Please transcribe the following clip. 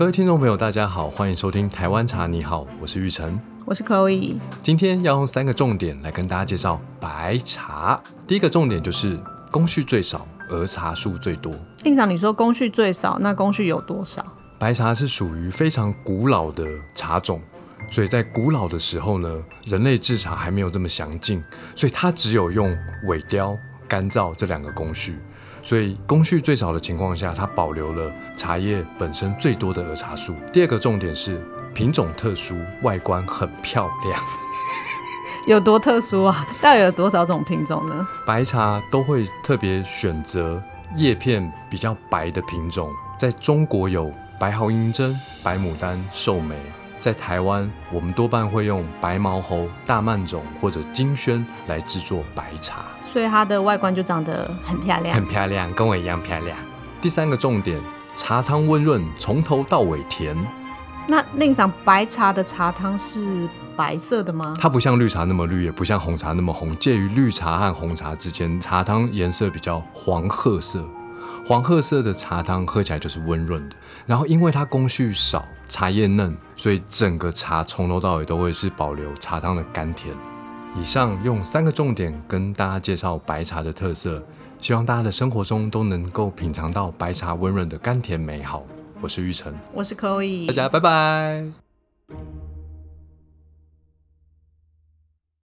各位听众朋友，大家好，欢迎收听台湾茶。你好，我是玉成。我是 Chloe，今天要用三个重点来跟大家介绍白茶。第一个重点就是工序最少，而茶树最多。印长，你说工序最少，那工序有多少？白茶是属于非常古老的茶种，所以在古老的时候呢，人类制茶还没有这么详尽，所以它只有用萎凋、干燥这两个工序。所以工序最少的情况下，它保留了茶叶本身最多的儿茶素。第二个重点是品种特殊，外观很漂亮。有多特殊啊？到底有多少种品种呢？白茶都会特别选择叶片比较白的品种，在中国有白毫银针、白牡丹、寿眉，在台湾我们多半会用白毛猴、大曼种或者金萱来制作白茶，所以它的外观就长得很漂亮很。漂亮，跟我一样漂亮。第三个重点，茶汤温润，从头到尾甜。那令长白茶的茶汤是白色的吗？它不像绿茶那么绿，也不像红茶那么红，介于绿茶和红茶之间。茶汤颜色比较黄褐色，黄褐色的茶汤喝起来就是温润的。然后因为它工序少，茶叶嫩，所以整个茶从头到尾都会是保留茶汤的甘甜。以上用三个重点跟大家介绍白茶的特色，希望大家的生活中都能够品尝到白茶温润的甘甜美好。我是玉成，我是 Chloe，大家拜拜。